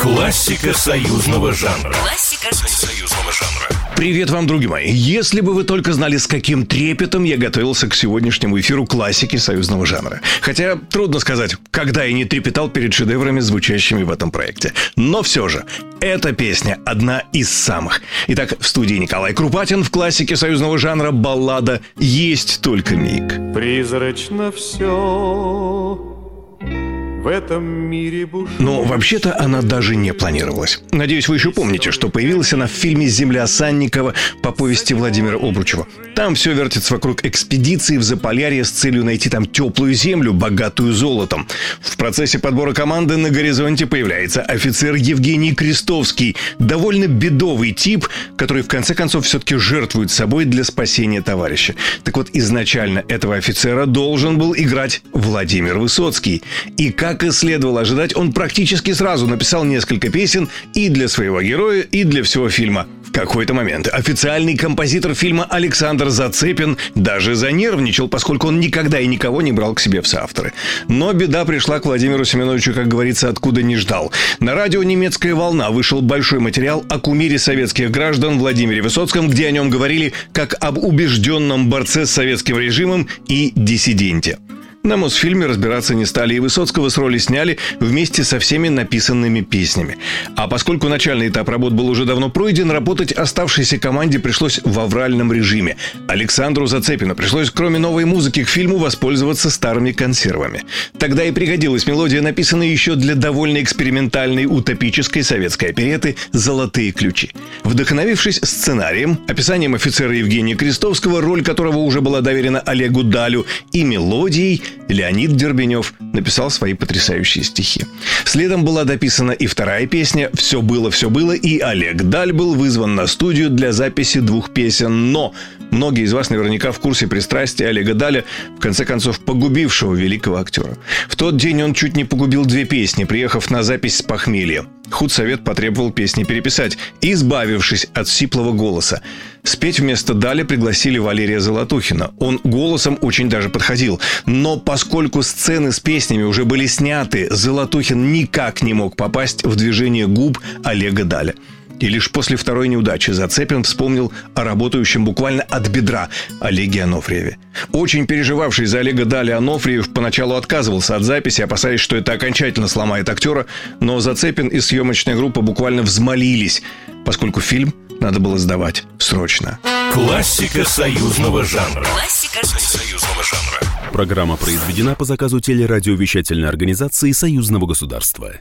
Классика союзного жанра. Классика союзного жанра. Привет вам, друзья мои. Если бы вы только знали, с каким трепетом я готовился к сегодняшнему эфиру классики союзного жанра. Хотя трудно сказать, когда я не трепетал перед шедеврами, звучащими в этом проекте. Но все же, эта песня одна из самых. Итак, в студии Николай Крупатин в классике союзного жанра баллада «Есть только миг». Призрачно все в этом мире буш... Но вообще-то она даже не планировалась. Надеюсь, вы еще помните, что появилась она в фильме «Земля Санникова» по повести Владимира Обручева. Там все вертится вокруг экспедиции в Заполярье с целью найти там теплую землю, богатую золотом. В процессе подбора команды на горизонте появляется офицер Евгений Крестовский, довольно бедовый тип, который в конце концов все-таки жертвует собой для спасения товарища. Так вот, изначально этого офицера должен был играть Владимир Высоцкий. И как как и следовало ожидать, он практически сразу написал несколько песен и для своего героя, и для всего фильма. В какой-то момент официальный композитор фильма Александр Зацепин даже занервничал, поскольку он никогда и никого не брал к себе в соавторы. Но беда пришла к Владимиру Семеновичу, как говорится, откуда не ждал. На радио «Немецкая волна» вышел большой материал о кумире советских граждан Владимире Высоцком, где о нем говорили как об убежденном борце с советским режимом и диссиденте. На Мосфильме разбираться не стали, и Высоцкого с роли сняли вместе со всеми написанными песнями. А поскольку начальный этап работ был уже давно пройден, работать оставшейся команде пришлось в авральном режиме. Александру Зацепину пришлось, кроме новой музыки к фильму, воспользоваться старыми консервами. Тогда и пригодилась мелодия, написанная еще для довольно экспериментальной утопической советской опереты «Золотые ключи». Вдохновившись сценарием, описанием офицера Евгения Крестовского, роль которого уже была доверена Олегу Далю, и мелодией, Леонид Дербенев написал свои потрясающие стихи. Следом была дописана и вторая песня «Все было, все было», и Олег Даль был вызван на студию для записи двух песен. Но многие из вас наверняка в курсе пристрастия Олега Даля, в конце концов, погубившего великого актера. В тот день он чуть не погубил две песни, приехав на запись с похмелья. Худсовет потребовал песни переписать, избавившись от сиплого голоса. Спеть вместо Дали пригласили Валерия Золотухина. Он голосом очень даже подходил. Но поскольку сцены с песнями уже были сняты, Золотухин никак не мог попасть в движение губ Олега Даля. И лишь после второй неудачи Зацепин вспомнил о работающем буквально от бедра Олеге Анофриеве. Очень переживавший за Олега Дали Анофриев поначалу отказывался от записи, опасаясь, что это окончательно сломает актера, но Зацепин и съемочная группа буквально взмолились, поскольку фильм надо было сдавать срочно. Классика союзного жанра. Классика союзного жанра. Программа произведена по заказу телерадиовещательной организации Союзного государства.